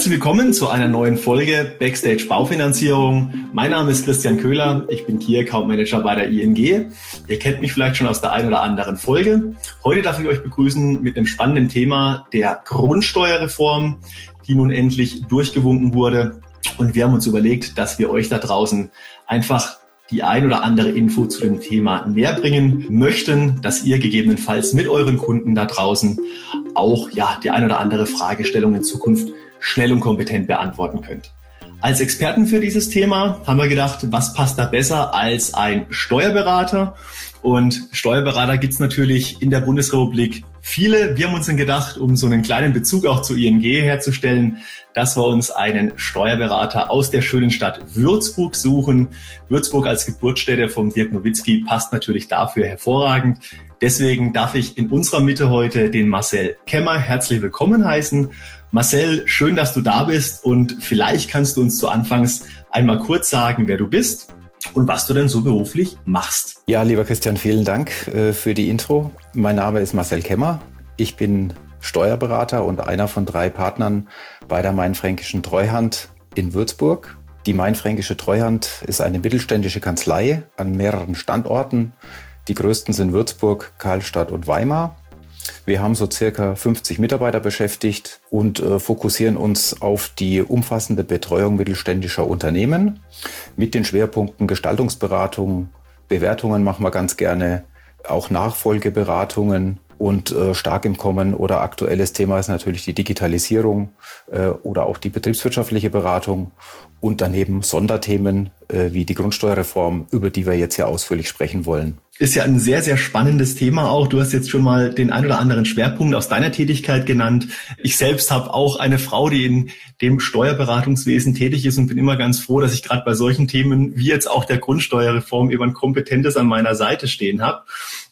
Herzlich willkommen zu einer neuen Folge Backstage Baufinanzierung. Mein Name ist Christian Köhler, ich bin Key Account Manager bei der ING. Ihr kennt mich vielleicht schon aus der einen oder anderen Folge. Heute darf ich euch begrüßen mit einem spannenden Thema der Grundsteuerreform, die nun endlich durchgewunken wurde. Und wir haben uns überlegt, dass wir euch da draußen einfach die ein oder andere Info zu dem Thema näher bringen möchten, dass ihr gegebenenfalls mit euren Kunden da draußen auch ja die ein oder andere Fragestellung in Zukunft schnell und kompetent beantworten könnt. Als Experten für dieses Thema haben wir gedacht, was passt da besser als ein Steuerberater? Und Steuerberater gibt es natürlich in der Bundesrepublik viele. Wir haben uns dann gedacht, um so einen kleinen Bezug auch zu ING herzustellen, dass wir uns einen Steuerberater aus der schönen Stadt Würzburg suchen. Würzburg als Geburtsstätte von Dirk Nowitzki passt natürlich dafür hervorragend. Deswegen darf ich in unserer Mitte heute den Marcel Kemmer herzlich willkommen heißen. Marcel, schön, dass du da bist und vielleicht kannst du uns zu Anfangs einmal kurz sagen, wer du bist und was du denn so beruflich machst. Ja, lieber Christian, vielen Dank äh, für die Intro. Mein Name ist Marcel Kemmer. Ich bin Steuerberater und einer von drei Partnern bei der Mainfränkischen Treuhand in Würzburg. Die Mainfränkische Treuhand ist eine mittelständische Kanzlei an mehreren Standorten die größten sind Würzburg, Karlstadt und Weimar. Wir haben so circa 50 Mitarbeiter beschäftigt und äh, fokussieren uns auf die umfassende Betreuung mittelständischer Unternehmen. Mit den Schwerpunkten Gestaltungsberatung, Bewertungen machen wir ganz gerne, auch Nachfolgeberatungen und äh, stark im Kommen oder aktuelles Thema ist natürlich die Digitalisierung äh, oder auch die betriebswirtschaftliche Beratung und daneben Sonderthemen äh, wie die Grundsteuerreform, über die wir jetzt ja ausführlich sprechen wollen ist ja ein sehr, sehr spannendes Thema auch. Du hast jetzt schon mal den ein oder anderen Schwerpunkt aus deiner Tätigkeit genannt. Ich selbst habe auch eine Frau, die in dem Steuerberatungswesen tätig ist und bin immer ganz froh, dass ich gerade bei solchen Themen wie jetzt auch der Grundsteuerreform eben ein Kompetentes an meiner Seite stehen habe.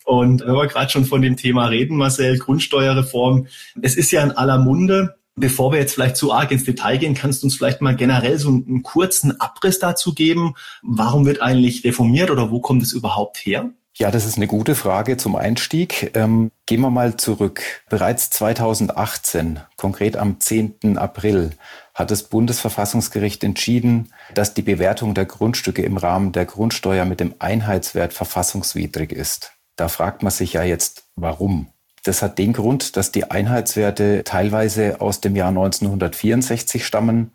Und wenn wir gerade schon von dem Thema reden, Marcel, Grundsteuerreform, es ist ja in aller Munde. Bevor wir jetzt vielleicht zu arg ins Detail gehen, kannst du uns vielleicht mal generell so einen kurzen Abriss dazu geben. Warum wird eigentlich reformiert oder wo kommt es überhaupt her? Ja, das ist eine gute Frage zum Einstieg. Ähm, gehen wir mal zurück. Bereits 2018, konkret am 10. April, hat das Bundesverfassungsgericht entschieden, dass die Bewertung der Grundstücke im Rahmen der Grundsteuer mit dem Einheitswert verfassungswidrig ist. Da fragt man sich ja jetzt, warum? Das hat den Grund, dass die Einheitswerte teilweise aus dem Jahr 1964 stammen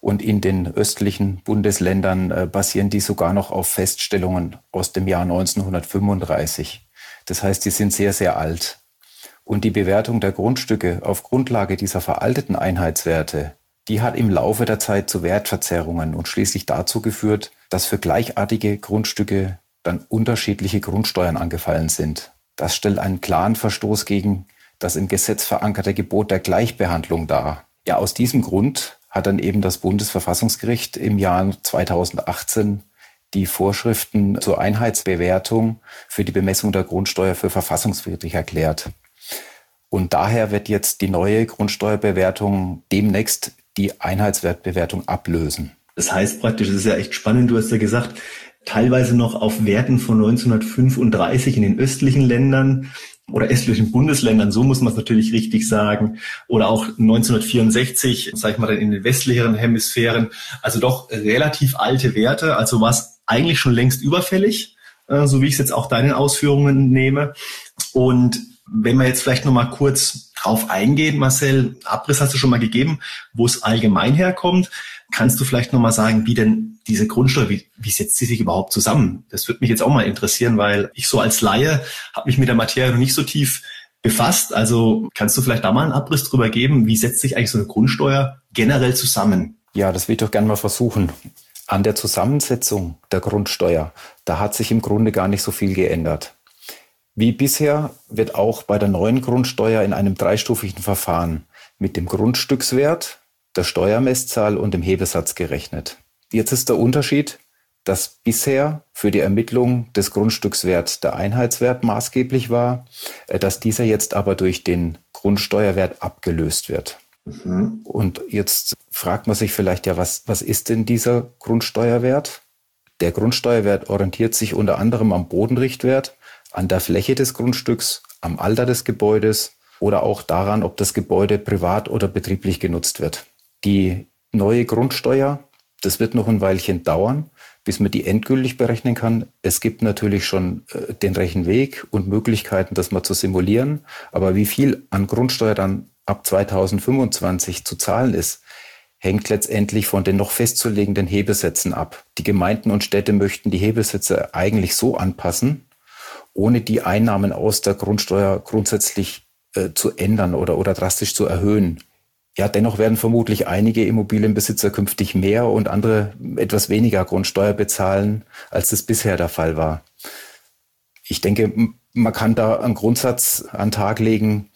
und in den östlichen Bundesländern äh, basieren die sogar noch auf Feststellungen aus dem Jahr 1935. Das heißt, die sind sehr, sehr alt. Und die Bewertung der Grundstücke auf Grundlage dieser veralteten Einheitswerte, die hat im Laufe der Zeit zu Wertverzerrungen und schließlich dazu geführt, dass für gleichartige Grundstücke dann unterschiedliche Grundsteuern angefallen sind. Das stellt einen klaren Verstoß gegen das im Gesetz verankerte Gebot der Gleichbehandlung dar. Ja, aus diesem Grund hat dann eben das Bundesverfassungsgericht im Jahr 2018 die Vorschriften zur Einheitsbewertung für die Bemessung der Grundsteuer für verfassungswidrig erklärt. Und daher wird jetzt die neue Grundsteuerbewertung demnächst die Einheitswertbewertung ablösen. Das heißt praktisch, das ist ja echt spannend, du hast ja gesagt, teilweise noch auf Werten von 1935 in den östlichen Ländern oder östlichen Bundesländern, so muss man es natürlich richtig sagen, oder auch 1964, sag ich mal, dann in den westlicheren Hemisphären, also doch relativ alte Werte, also was eigentlich schon längst überfällig, äh, so wie ich es jetzt auch deinen Ausführungen nehme. Und wenn wir jetzt vielleicht nochmal kurz drauf eingehen, Marcel, Abriss hast du schon mal gegeben, wo es allgemein herkommt. Kannst du vielleicht nochmal sagen, wie denn diese Grundsteuer, wie, wie setzt sie sich überhaupt zusammen? Das würde mich jetzt auch mal interessieren, weil ich so als Laie habe mich mit der Materie noch nicht so tief befasst. Also kannst du vielleicht da mal einen Abriss drüber geben, wie setzt sich eigentlich so eine Grundsteuer generell zusammen? Ja, das will ich doch gerne mal versuchen. An der Zusammensetzung der Grundsteuer, da hat sich im Grunde gar nicht so viel geändert. Wie bisher wird auch bei der neuen Grundsteuer in einem dreistufigen Verfahren mit dem Grundstückswert, der Steuermesszahl und dem Hebesatz gerechnet. Jetzt ist der Unterschied, dass bisher für die Ermittlung des Grundstückswerts der Einheitswert maßgeblich war, äh, dass dieser jetzt aber durch den Grundsteuerwert abgelöst wird. Mhm. Und jetzt fragt man sich vielleicht ja, was, was ist denn dieser Grundsteuerwert? Der Grundsteuerwert orientiert sich unter anderem am Bodenrichtwert, an der Fläche des Grundstücks, am Alter des Gebäudes oder auch daran, ob das Gebäude privat oder betrieblich genutzt wird. Die neue Grundsteuer, das wird noch ein Weilchen dauern, bis man die endgültig berechnen kann. Es gibt natürlich schon äh, den Rechenweg und Möglichkeiten, das mal zu simulieren. Aber wie viel an Grundsteuer dann ab 2025 zu zahlen ist, hängt letztendlich von den noch festzulegenden Hebesätzen ab. Die Gemeinden und Städte möchten die Hebesätze eigentlich so anpassen, ohne die Einnahmen aus der Grundsteuer grundsätzlich äh, zu ändern oder, oder drastisch zu erhöhen. Ja, dennoch werden vermutlich einige Immobilienbesitzer künftig mehr und andere etwas weniger Grundsteuer bezahlen, als es bisher der Fall war. Ich denke, man kann da einen Grundsatz an den Tag legen,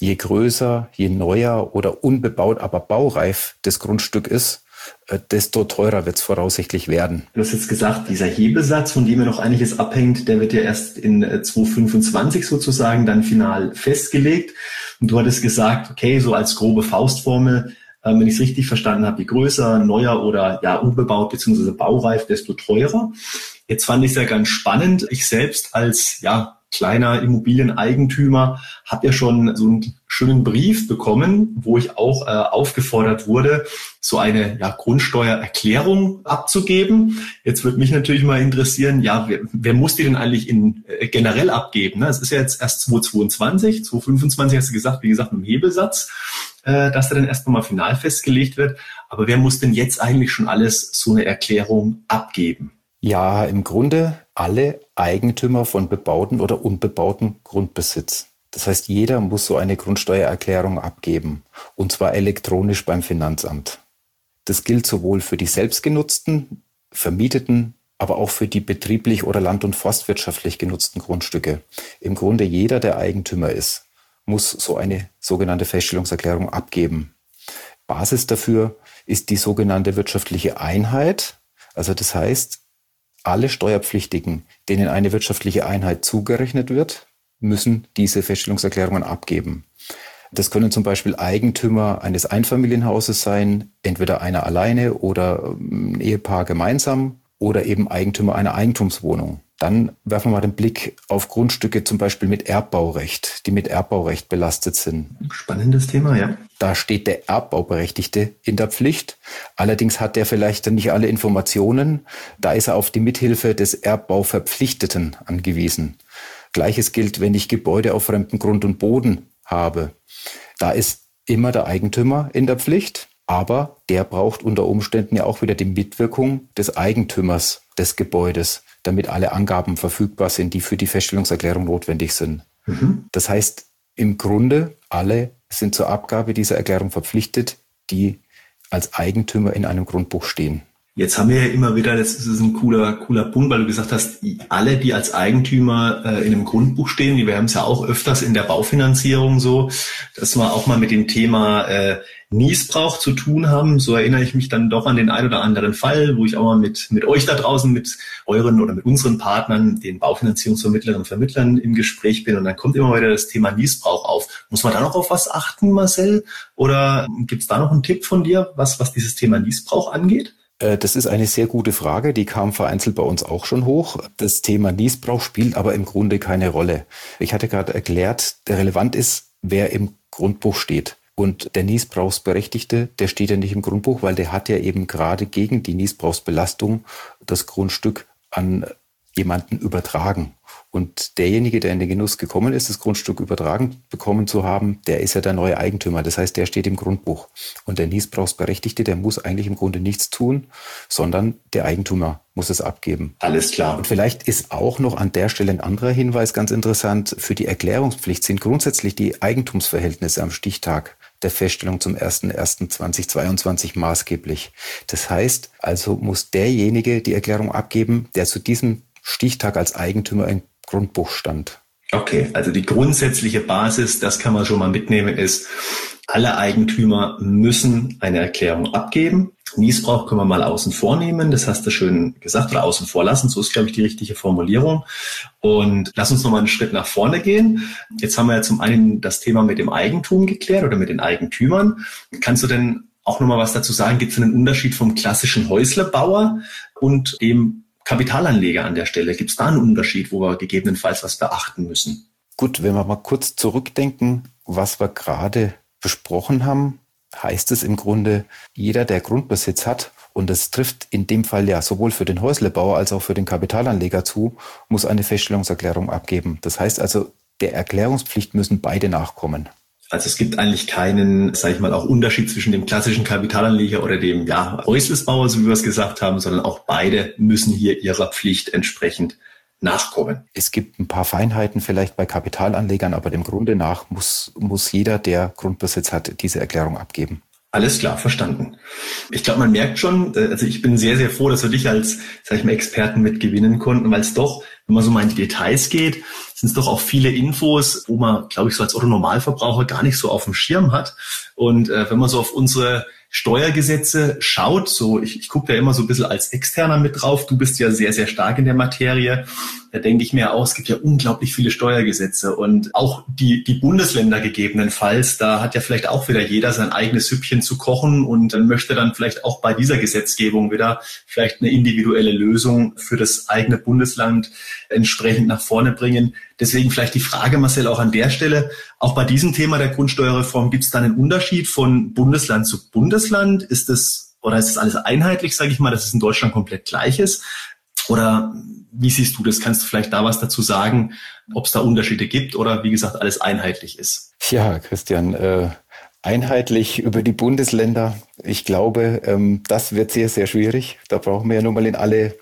je größer, je neuer oder unbebaut, aber baureif das Grundstück ist, äh, desto teurer wird es voraussichtlich werden. Du hast jetzt gesagt, dieser Hebesatz, von dem ja noch einiges abhängt, der wird ja erst in 2025 äh, sozusagen dann final festgelegt. Und du hattest gesagt, okay, so als grobe Faustformel, äh, wenn ich es richtig verstanden habe, je größer, neuer oder ja unbebaut bzw. baureif, desto teurer. Jetzt fand ich es ja ganz spannend. Ich selbst als ja kleiner Immobilieneigentümer habe ja schon so einen schönen Brief bekommen, wo ich auch äh, aufgefordert wurde, so eine ja, Grundsteuererklärung abzugeben. Jetzt würde mich natürlich mal interessieren, ja, wer, wer muss die denn eigentlich in, äh, generell abgeben? Ne? Es ist ja jetzt erst 2022, 2025 hast du gesagt, wie gesagt, mit dem Hebelsatz, äh, dass der dann erstmal mal final festgelegt wird. Aber wer muss denn jetzt eigentlich schon alles so eine Erklärung abgeben? Ja, im Grunde alle Eigentümer von bebauten oder unbebauten Grundbesitz. Das heißt, jeder muss so eine Grundsteuererklärung abgeben, und zwar elektronisch beim Finanzamt. Das gilt sowohl für die selbstgenutzten, vermieteten, aber auch für die betrieblich oder land- und forstwirtschaftlich genutzten Grundstücke. Im Grunde jeder, der Eigentümer ist, muss so eine sogenannte Feststellungserklärung abgeben. Basis dafür ist die sogenannte wirtschaftliche Einheit. Also das heißt, alle Steuerpflichtigen, denen eine wirtschaftliche Einheit zugerechnet wird, müssen diese Feststellungserklärungen abgeben. Das können zum Beispiel Eigentümer eines Einfamilienhauses sein, entweder einer alleine oder ein Ehepaar gemeinsam oder eben Eigentümer einer Eigentumswohnung. Dann werfen wir mal den Blick auf Grundstücke zum Beispiel mit Erbbaurecht, die mit Erbbaurecht belastet sind. Spannendes Thema, ja. Da steht der Erbbauberechtigte in der Pflicht. Allerdings hat er vielleicht nicht alle Informationen. Da ist er auf die Mithilfe des Erbbauverpflichteten angewiesen. Gleiches gilt, wenn ich Gebäude auf fremdem Grund und Boden habe. Da ist immer der Eigentümer in der Pflicht, aber der braucht unter Umständen ja auch wieder die Mitwirkung des Eigentümers des Gebäudes damit alle Angaben verfügbar sind, die für die Feststellungserklärung notwendig sind. Mhm. Das heißt, im Grunde alle sind zur Abgabe dieser Erklärung verpflichtet, die als Eigentümer in einem Grundbuch stehen. Jetzt haben wir ja immer wieder, das ist ein cooler, cooler Punkt, weil du gesagt hast, alle, die als Eigentümer äh, in einem Grundbuch stehen, wir haben es ja auch öfters in der Baufinanzierung so, dass wir auch mal mit dem Thema äh, Niesbrauch zu tun haben. So erinnere ich mich dann doch an den ein oder anderen Fall, wo ich auch mal mit, mit euch da draußen, mit euren oder mit unseren Partnern, den Baufinanzierungsvermittlerinnen und Vermittlern im Gespräch bin. Und dann kommt immer wieder das Thema Niesbrauch auf. Muss man da noch auf was achten, Marcel? Oder gibt es da noch einen Tipp von dir, was, was dieses Thema Niesbrauch angeht? Äh, das ist eine sehr gute Frage, die kam vereinzelt bei uns auch schon hoch. Das Thema Niesbrauch spielt aber im Grunde keine Rolle. Ich hatte gerade erklärt, relevant ist, wer im Grundbuch steht. Und der Niesbrauchsberechtigte, der steht ja nicht im Grundbuch, weil der hat ja eben gerade gegen die Niesbrauchsbelastung das Grundstück an jemanden übertragen. Und derjenige, der in den Genuss gekommen ist, das Grundstück übertragen bekommen zu haben, der ist ja der neue Eigentümer. Das heißt, der steht im Grundbuch. Und der Niesbrauchsberechtigte, der muss eigentlich im Grunde nichts tun, sondern der Eigentümer muss es abgeben. Alles klar. Und vielleicht ist auch noch an der Stelle ein anderer Hinweis ganz interessant. Für die Erklärungspflicht sind grundsätzlich die Eigentumsverhältnisse am Stichtag der Feststellung zum 01.01.2022 maßgeblich. Das heißt, also muss derjenige die Erklärung abgeben, der zu diesem Stichtag als Eigentümer im Grundbuch stand. Okay, also die grundsätzliche Basis, das kann man schon mal mitnehmen, ist, alle Eigentümer müssen eine Erklärung abgeben. Niesbrauch können wir mal außen vor nehmen, das hast du schön gesagt, oder außen vor lassen, so ist, glaube ich, die richtige Formulierung. Und lass uns nochmal einen Schritt nach vorne gehen. Jetzt haben wir ja zum einen das Thema mit dem Eigentum geklärt oder mit den Eigentümern. Kannst du denn auch nochmal was dazu sagen? Gibt es einen Unterschied vom klassischen Häuslebauer und dem Kapitalanleger an der Stelle? Gibt es da einen Unterschied, wo wir gegebenenfalls was beachten müssen? Gut, wenn wir mal kurz zurückdenken, was wir gerade besprochen haben, heißt es im Grunde, jeder, der Grundbesitz hat, und das trifft in dem Fall ja sowohl für den Häuslebauer als auch für den Kapitalanleger zu, muss eine Feststellungserklärung abgeben. Das heißt also, der Erklärungspflicht müssen beide nachkommen. Also es gibt eigentlich keinen, sage ich mal, auch Unterschied zwischen dem klassischen Kapitalanleger oder dem ja, Häuslesbauer, so wie wir es gesagt haben, sondern auch beide müssen hier ihrer Pflicht entsprechend nachkommen. Es gibt ein paar Feinheiten vielleicht bei Kapitalanlegern, aber dem Grunde nach muss, muss jeder, der Grundbesitz hat, diese Erklärung abgeben. Alles klar, verstanden. Ich glaube, man merkt schon, äh, also ich bin sehr, sehr froh, dass wir dich als, sag ich mal, Experten mitgewinnen konnten, weil es doch, wenn man so mal in die Details geht, sind es doch auch viele Infos, wo man, glaube ich, so als Otto-Normalverbraucher gar nicht so auf dem Schirm hat. Und äh, wenn man so auf unsere Steuergesetze schaut, so ich, ich gucke da immer so ein bisschen als Externer mit drauf, du bist ja sehr, sehr stark in der Materie, da denke ich mir auch, es gibt ja unglaublich viele Steuergesetze. Und auch die, die Bundesländer gegebenenfalls, da hat ja vielleicht auch wieder jeder sein eigenes Süppchen zu kochen und dann möchte dann vielleicht auch bei dieser Gesetzgebung wieder vielleicht eine individuelle Lösung für das eigene Bundesland entsprechend nach vorne bringen. Deswegen vielleicht die Frage, Marcel, auch an der Stelle, auch bei diesem Thema der Grundsteuerreform, gibt es da einen Unterschied von Bundesland zu Bundesland? Ist das oder ist das alles einheitlich, sage ich mal, dass es in Deutschland komplett gleich ist? Oder wie siehst du das? Kannst du vielleicht da was dazu sagen, ob es da Unterschiede gibt oder wie gesagt alles einheitlich ist? Ja, Christian, äh, einheitlich über die Bundesländer. Ich glaube, ähm, das wird sehr, sehr schwierig. Da brauchen wir ja nun mal in alle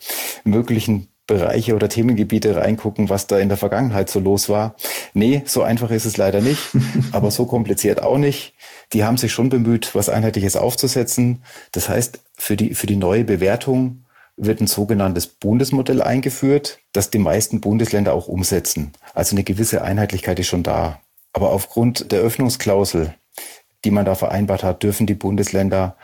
möglichen Bereiche oder Themengebiete reingucken, was da in der Vergangenheit so los war. Nee, so einfach ist es leider nicht, aber so kompliziert auch nicht. Die haben sich schon bemüht, was Einheitliches aufzusetzen. Das heißt, für die, für die neue Bewertung wird ein sogenanntes Bundesmodell eingeführt, das die meisten Bundesländer auch umsetzen. Also eine gewisse Einheitlichkeit ist schon da. Aber aufgrund der Öffnungsklausel, die man da vereinbart hat, dürfen die Bundesländer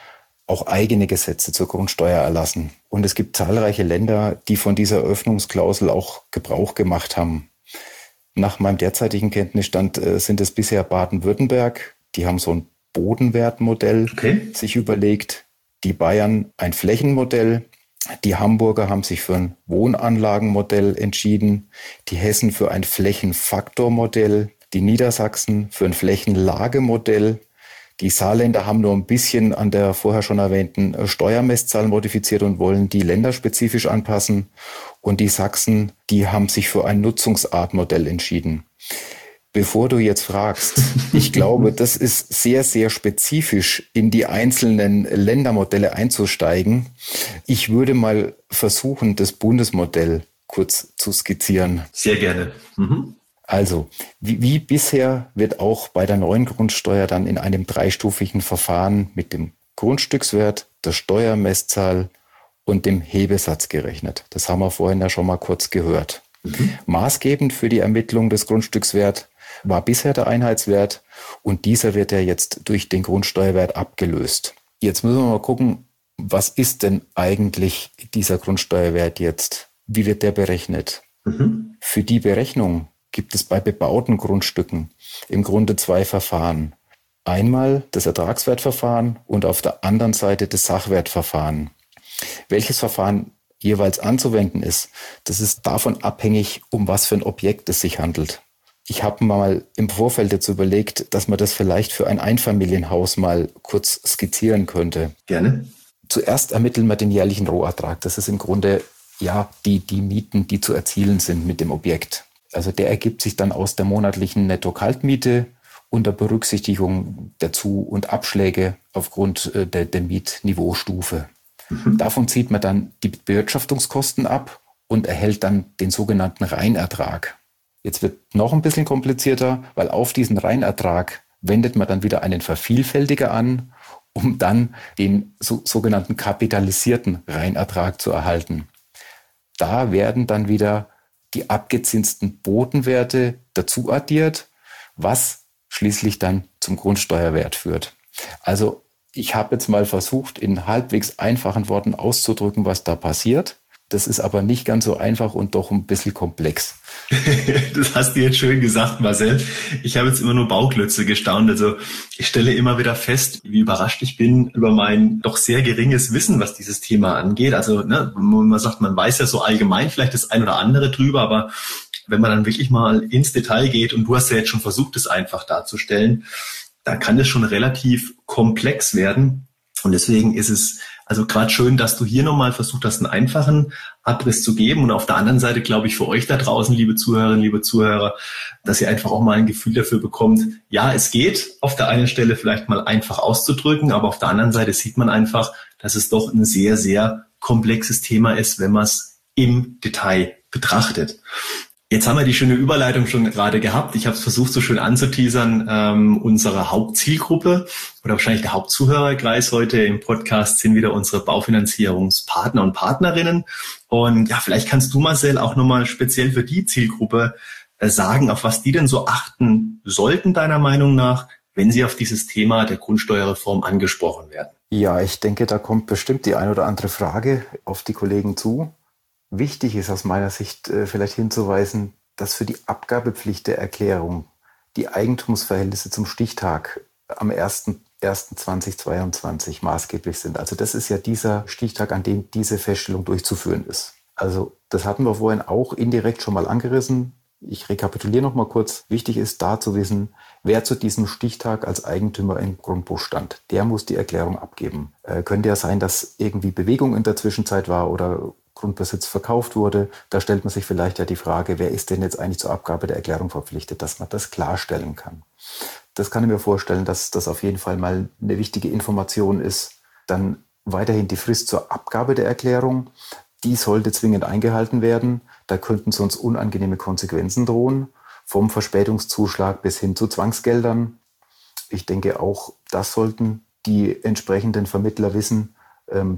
auch eigene Gesetze zur Grundsteuer erlassen. Und es gibt zahlreiche Länder, die von dieser Öffnungsklausel auch Gebrauch gemacht haben. Nach meinem derzeitigen Kenntnisstand äh, sind es bisher Baden-Württemberg, die haben so ein Bodenwertmodell okay. sich überlegt, die Bayern ein Flächenmodell, die Hamburger haben sich für ein Wohnanlagenmodell entschieden, die Hessen für ein Flächenfaktormodell, die Niedersachsen für ein Flächenlagemodell die Saarländer haben nur ein bisschen an der vorher schon erwähnten äh, Steuermesszahl modifiziert und wollen die länderspezifisch anpassen. Und die Sachsen, die haben sich für ein Nutzungsartmodell entschieden. Bevor du jetzt fragst, ich glaube, das ist sehr, sehr spezifisch in die einzelnen Ländermodelle einzusteigen. Ich würde mal versuchen, das Bundesmodell kurz zu skizzieren. Sehr gerne. Mhm. Also, wie, wie, bisher wird auch bei der neuen Grundsteuer dann in einem dreistufigen Verfahren mit dem Grundstückswert, der Steuermesszahl und dem Hebesatz gerechnet. Das haben wir vorhin ja schon mal kurz gehört. Mhm. Maßgebend für die Ermittlung des Grundstückswerts war bisher der Einheitswert und dieser wird ja jetzt durch den Grundsteuerwert abgelöst. Jetzt müssen wir mal gucken, was ist denn eigentlich dieser Grundsteuerwert jetzt? Wie wird der berechnet? Mhm. Für die Berechnung gibt es bei bebauten Grundstücken im Grunde zwei Verfahren. Einmal das Ertragswertverfahren und auf der anderen Seite das Sachwertverfahren. Welches Verfahren jeweils anzuwenden ist, das ist davon abhängig, um was für ein Objekt es sich handelt. Ich habe mal im Vorfeld jetzt überlegt, dass man das vielleicht für ein Einfamilienhaus mal kurz skizzieren könnte. Gerne. Zuerst ermitteln wir den jährlichen Rohertrag. Das ist im Grunde ja die, die Mieten, die zu erzielen sind mit dem Objekt. Also der ergibt sich dann aus der monatlichen Netto-Kaltmiete unter Berücksichtigung der Zu- und Abschläge aufgrund äh, der, der Mietniveaustufe. Mhm. Davon zieht man dann die Bewirtschaftungskosten ab und erhält dann den sogenannten Reinertrag. Jetzt wird noch ein bisschen komplizierter, weil auf diesen Reinertrag wendet man dann wieder einen Vervielfältiger an, um dann den so, sogenannten kapitalisierten Reinertrag zu erhalten. Da werden dann wieder die abgezinsten Bodenwerte dazu addiert, was schließlich dann zum Grundsteuerwert führt. Also ich habe jetzt mal versucht, in halbwegs einfachen Worten auszudrücken, was da passiert. Das ist aber nicht ganz so einfach und doch ein bisschen komplex. das hast du jetzt schön gesagt, Marcel. Ich habe jetzt immer nur Bauklötze gestaunt. Also ich stelle immer wieder fest, wie überrascht ich bin über mein doch sehr geringes Wissen, was dieses Thema angeht. Also ne, man sagt, man weiß ja so allgemein vielleicht das ein oder andere drüber, aber wenn man dann wirklich mal ins Detail geht und du hast ja jetzt schon versucht, es einfach darzustellen, da kann es schon relativ komplex werden. Und deswegen ist es also gerade schön, dass du hier nochmal versucht hast, einen einfachen Abriss zu geben. Und auf der anderen Seite glaube ich für euch da draußen, liebe Zuhörerinnen, liebe Zuhörer, dass ihr einfach auch mal ein Gefühl dafür bekommt, ja, es geht auf der einen Stelle vielleicht mal einfach auszudrücken, aber auf der anderen Seite sieht man einfach, dass es doch ein sehr, sehr komplexes Thema ist, wenn man es im Detail betrachtet. Jetzt haben wir die schöne Überleitung schon gerade gehabt. Ich habe es versucht, so schön anzuteasern. Ähm, unsere Hauptzielgruppe oder wahrscheinlich der Hauptzuhörerkreis heute im Podcast sind wieder unsere Baufinanzierungspartner und Partnerinnen. Und ja, vielleicht kannst du, Marcel, auch nochmal speziell für die Zielgruppe äh, sagen, auf was die denn so achten sollten, deiner Meinung nach, wenn sie auf dieses Thema der Grundsteuerreform angesprochen werden. Ja, ich denke, da kommt bestimmt die ein oder andere Frage auf die Kollegen zu. Wichtig ist aus meiner Sicht äh, vielleicht hinzuweisen, dass für die Abgabepflicht der Erklärung die Eigentumsverhältnisse zum Stichtag am 1.1.2022 maßgeblich sind. Also das ist ja dieser Stichtag, an dem diese Feststellung durchzuführen ist. Also das hatten wir vorhin auch indirekt schon mal angerissen. Ich rekapituliere noch mal kurz. Wichtig ist da zu wissen, wer zu diesem Stichtag als Eigentümer im Grundbuch stand. Der muss die Erklärung abgeben. Äh, könnte ja sein, dass irgendwie Bewegung in der Zwischenzeit war oder Grundbesitz verkauft wurde. Da stellt man sich vielleicht ja die Frage, wer ist denn jetzt eigentlich zur Abgabe der Erklärung verpflichtet, dass man das klarstellen kann. Das kann ich mir vorstellen, dass das auf jeden Fall mal eine wichtige Information ist. Dann weiterhin die Frist zur Abgabe der Erklärung. Die sollte zwingend eingehalten werden. Da könnten sonst unangenehme Konsequenzen drohen, vom Verspätungszuschlag bis hin zu Zwangsgeldern. Ich denke auch, das sollten die entsprechenden Vermittler wissen,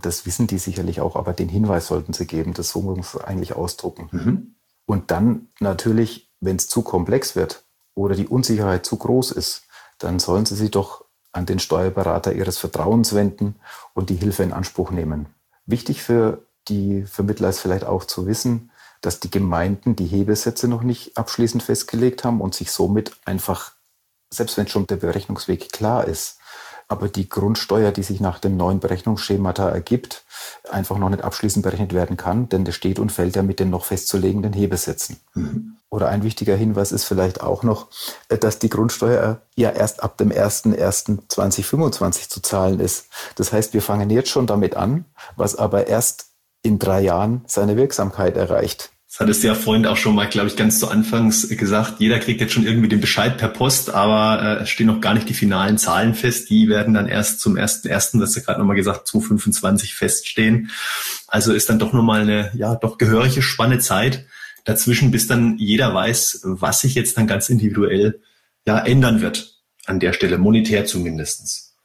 das wissen die sicherlich auch, aber den Hinweis sollten sie geben. Das so muss man eigentlich ausdrucken. Mhm. Und dann natürlich, wenn es zu komplex wird oder die Unsicherheit zu groß ist, dann sollen sie sich doch an den Steuerberater ihres Vertrauens wenden und die Hilfe in Anspruch nehmen. Wichtig für die Vermittler ist vielleicht auch zu wissen, dass die Gemeinden die Hebesätze noch nicht abschließend festgelegt haben und sich somit einfach, selbst wenn schon der Berechnungsweg klar ist, aber die Grundsteuer, die sich nach dem neuen Berechnungsschemata ergibt, einfach noch nicht abschließend berechnet werden kann, denn das steht und fällt ja mit den noch festzulegenden Hebesätzen. Mhm. Oder ein wichtiger Hinweis ist vielleicht auch noch, äh, dass die Grundsteuer ja erst ab dem 01.01.2025 zu zahlen ist. Das heißt, wir fangen jetzt schon damit an, was aber erst in drei Jahren seine Wirksamkeit erreicht. Das hattest du ja vorhin auch schon mal, glaube ich, ganz zu Anfangs gesagt. Jeder kriegt jetzt schon irgendwie den Bescheid per Post, aber äh, es stehen noch gar nicht die finalen Zahlen fest. Die werden dann erst zum ersten ersten, das hast du gerade nochmal gesagt, 2025 feststehen. Also ist dann doch nochmal eine, ja, doch gehörige Spanne Zeit dazwischen, bis dann jeder weiß, was sich jetzt dann ganz individuell ja ändern wird. An der Stelle, monetär zumindestens.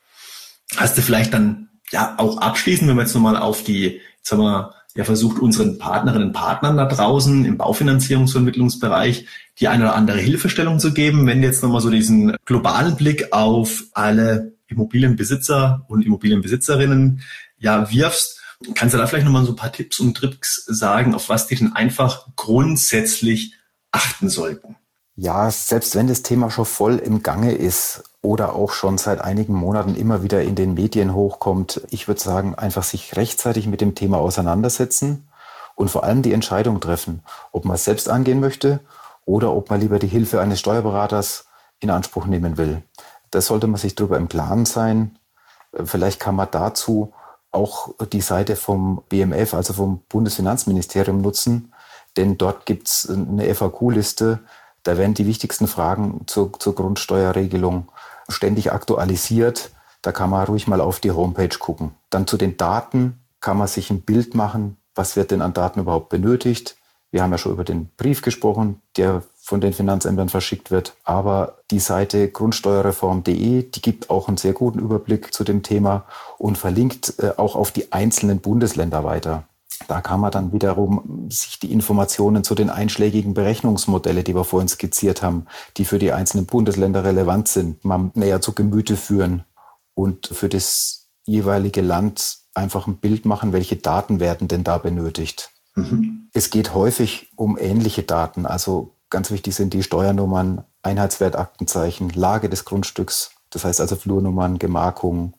Hast du vielleicht dann ja auch abschließend, wenn wir jetzt nochmal auf die, sagen wir, der versucht unseren Partnerinnen und Partnern da draußen im Baufinanzierungsvermittlungsbereich die eine oder andere Hilfestellung zu geben. Wenn jetzt nochmal so diesen globalen Blick auf alle Immobilienbesitzer und Immobilienbesitzerinnen ja wirfst, kannst du da vielleicht nochmal so ein paar Tipps und Tricks sagen, auf was die denn einfach grundsätzlich achten sollten? Ja, selbst wenn das Thema schon voll im Gange ist oder auch schon seit einigen Monaten immer wieder in den Medien hochkommt, ich würde sagen, einfach sich rechtzeitig mit dem Thema auseinandersetzen und vor allem die Entscheidung treffen, ob man es selbst angehen möchte oder ob man lieber die Hilfe eines Steuerberaters in Anspruch nehmen will. Da sollte man sich darüber im Klaren sein. Vielleicht kann man dazu auch die Seite vom BMF, also vom Bundesfinanzministerium nutzen, denn dort gibt es eine FAQ-Liste, da werden die wichtigsten Fragen zur, zur Grundsteuerregelung ständig aktualisiert. Da kann man ruhig mal auf die Homepage gucken. Dann zu den Daten kann man sich ein Bild machen, was wird denn an Daten überhaupt benötigt. Wir haben ja schon über den Brief gesprochen, der von den Finanzämtern verschickt wird. Aber die Seite grundsteuerreform.de, die gibt auch einen sehr guten Überblick zu dem Thema und verlinkt äh, auch auf die einzelnen Bundesländer weiter. Da kann man dann wiederum sich die Informationen zu den einschlägigen Berechnungsmodelle, die wir vorhin skizziert haben, die für die einzelnen Bundesländer relevant sind, mal näher zu Gemüte führen und für das jeweilige Land einfach ein Bild machen, welche Daten werden denn da benötigt. Mhm. Es geht häufig um ähnliche Daten. Also ganz wichtig sind die Steuernummern, Einheitswertaktenzeichen, Lage des Grundstücks, das heißt also Flurnummern, Gemarkungen,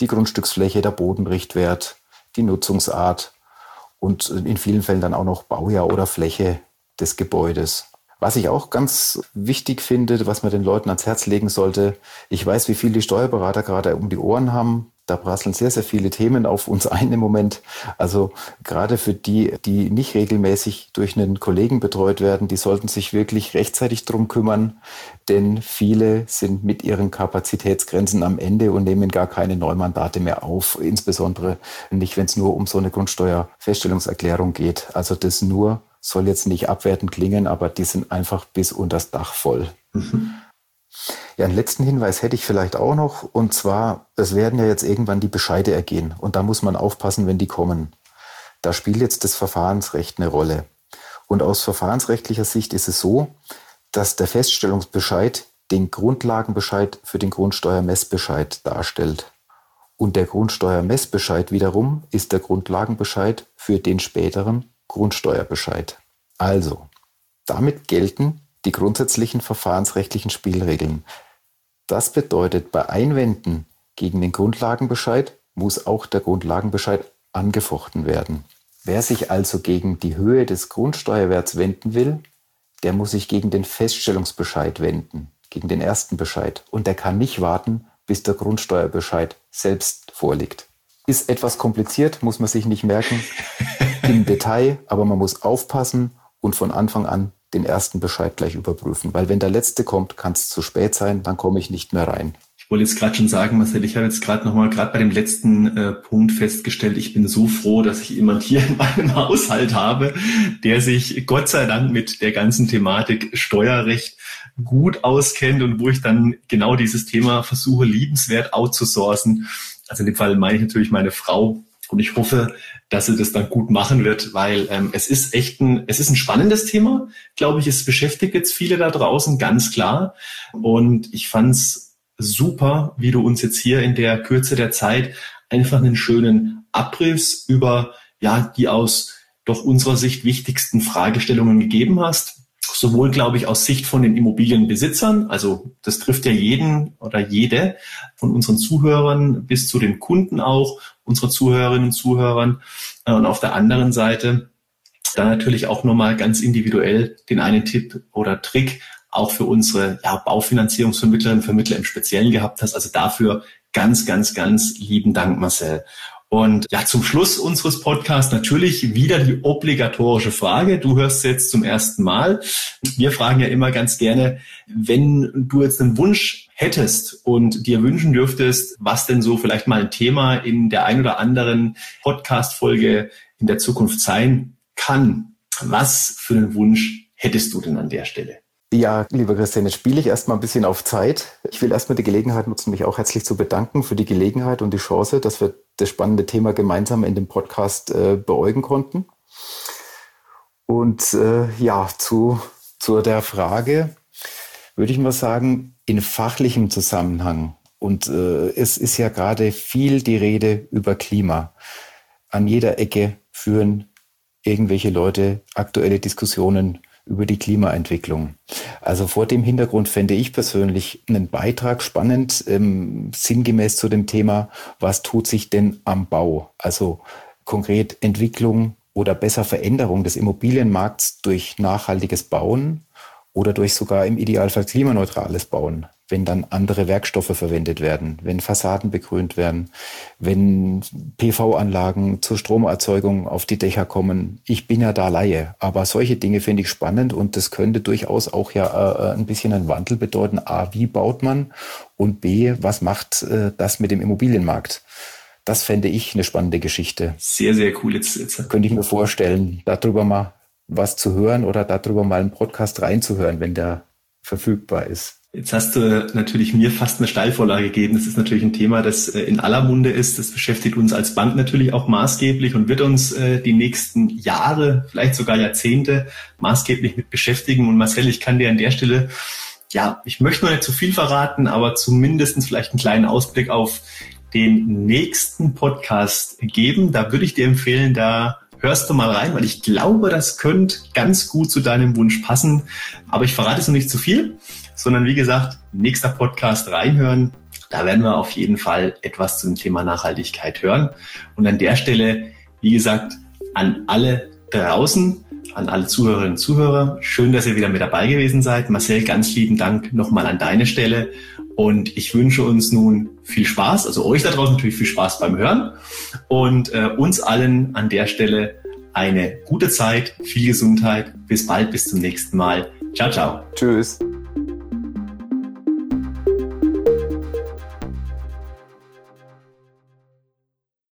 die Grundstücksfläche, der Bodenrichtwert, die Nutzungsart und in vielen Fällen dann auch noch Baujahr oder Fläche des Gebäudes. Was ich auch ganz wichtig finde, was man den Leuten ans Herz legen sollte, ich weiß, wie viel die Steuerberater gerade um die Ohren haben. Da prasseln sehr, sehr viele Themen auf uns ein im Moment. Also gerade für die, die nicht regelmäßig durch einen Kollegen betreut werden, die sollten sich wirklich rechtzeitig drum kümmern, denn viele sind mit ihren Kapazitätsgrenzen am Ende und nehmen gar keine Neumandate mehr auf, insbesondere nicht, wenn es nur um so eine Grundsteuerfeststellungserklärung geht. Also das nur soll jetzt nicht abwertend klingen, aber die sind einfach bis unter das Dach voll. Mhm. Ja, einen letzten Hinweis hätte ich vielleicht auch noch. Und zwar, es werden ja jetzt irgendwann die Bescheide ergehen. Und da muss man aufpassen, wenn die kommen. Da spielt jetzt das Verfahrensrecht eine Rolle. Und aus verfahrensrechtlicher Sicht ist es so, dass der Feststellungsbescheid den Grundlagenbescheid für den Grundsteuermessbescheid darstellt. Und der Grundsteuermessbescheid wiederum ist der Grundlagenbescheid für den späteren Grundsteuerbescheid. Also, damit gelten die grundsätzlichen verfahrensrechtlichen Spielregeln. Das bedeutet, bei Einwänden gegen den Grundlagenbescheid muss auch der Grundlagenbescheid angefochten werden. Wer sich also gegen die Höhe des Grundsteuerwerts wenden will, der muss sich gegen den Feststellungsbescheid wenden, gegen den ersten Bescheid. Und der kann nicht warten, bis der Grundsteuerbescheid selbst vorliegt. Ist etwas kompliziert, muss man sich nicht merken im Detail, aber man muss aufpassen und von Anfang an den ersten Bescheid gleich überprüfen. Weil wenn der letzte kommt, kann es zu spät sein, dann komme ich nicht mehr rein. Ich wollte jetzt gerade schon sagen, Marcel, ich habe jetzt gerade nochmal, gerade bei dem letzten äh, Punkt festgestellt, ich bin so froh, dass ich jemand hier in meinem Haushalt habe, der sich Gott sei Dank mit der ganzen Thematik Steuerrecht gut auskennt und wo ich dann genau dieses Thema versuche, liebenswert outzusourcen. Also in dem Fall meine ich natürlich meine Frau, und ich hoffe, dass sie das dann gut machen wird, weil ähm, es ist echt ein, es ist ein spannendes Thema, glaube ich. Es beschäftigt jetzt viele da draußen, ganz klar. Und ich fand's super, wie du uns jetzt hier in der Kürze der Zeit einfach einen schönen Abriss über ja die aus doch unserer Sicht wichtigsten Fragestellungen gegeben hast sowohl, glaube ich, aus Sicht von den Immobilienbesitzern, also das trifft ja jeden oder jede von unseren Zuhörern bis zu den Kunden auch, unsere Zuhörerinnen und Zuhörern. Äh, und auf der anderen Seite dann natürlich auch nochmal ganz individuell den einen Tipp oder Trick auch für unsere ja, Baufinanzierungsvermittlerinnen und Vermittler im Speziellen gehabt hast. Also dafür ganz, ganz, ganz lieben Dank, Marcel. Und ja, zum Schluss unseres Podcasts natürlich wieder die obligatorische Frage. Du hörst jetzt zum ersten Mal. Wir fragen ja immer ganz gerne, wenn du jetzt einen Wunsch hättest und dir wünschen dürftest, was denn so vielleicht mal ein Thema in der ein oder anderen Podcast-Folge in der Zukunft sein kann. Was für einen Wunsch hättest du denn an der Stelle? Ja, lieber Christian, jetzt spiele ich erstmal ein bisschen auf Zeit. Ich will erstmal die Gelegenheit nutzen, mich auch herzlich zu bedanken für die Gelegenheit und die Chance, dass wir das spannende Thema gemeinsam in dem Podcast äh, beäugen konnten. Und äh, ja, zu, zu der Frage würde ich mal sagen, in fachlichem Zusammenhang. Und äh, es ist ja gerade viel die Rede über Klima. An jeder Ecke führen irgendwelche Leute aktuelle Diskussionen über die Klimaentwicklung. Also vor dem Hintergrund fände ich persönlich einen Beitrag spannend, ähm, sinngemäß zu dem Thema, was tut sich denn am Bau? Also konkret Entwicklung oder besser Veränderung des Immobilienmarkts durch nachhaltiges Bauen oder durch sogar im Idealfall klimaneutrales Bauen wenn dann andere Werkstoffe verwendet werden, wenn Fassaden begrünt werden, wenn PV-Anlagen zur Stromerzeugung auf die Dächer kommen. Ich bin ja da Laie, aber solche Dinge finde ich spannend und das könnte durchaus auch ja äh, ein bisschen einen Wandel bedeuten. A, wie baut man und B, was macht äh, das mit dem Immobilienmarkt? Das fände ich eine spannende Geschichte. Sehr, sehr cool. Jetzt, jetzt. Könnte ich mir vorstellen, darüber mal was zu hören oder darüber mal einen Podcast reinzuhören, wenn der verfügbar ist. Jetzt hast du natürlich mir fast eine Steilvorlage gegeben. Das ist natürlich ein Thema, das äh, in aller Munde ist. Das beschäftigt uns als Bank natürlich auch maßgeblich und wird uns äh, die nächsten Jahre, vielleicht sogar Jahrzehnte maßgeblich mit beschäftigen. Und Marcel, ich kann dir an der Stelle, ja, ich möchte noch nicht zu viel verraten, aber zumindestens vielleicht einen kleinen Ausblick auf den nächsten Podcast geben. Da würde ich dir empfehlen, da hörst du mal rein, weil ich glaube, das könnte ganz gut zu deinem Wunsch passen. Aber ich verrate es noch nicht zu viel sondern wie gesagt, nächster Podcast reinhören. Da werden wir auf jeden Fall etwas zum Thema Nachhaltigkeit hören. Und an der Stelle, wie gesagt, an alle draußen, an alle Zuhörerinnen und Zuhörer. Schön, dass ihr wieder mit dabei gewesen seid. Marcel, ganz lieben Dank nochmal an deine Stelle. Und ich wünsche uns nun viel Spaß, also euch da draußen natürlich viel Spaß beim Hören und äh, uns allen an der Stelle eine gute Zeit, viel Gesundheit. Bis bald, bis zum nächsten Mal. Ciao, ciao. Tschüss.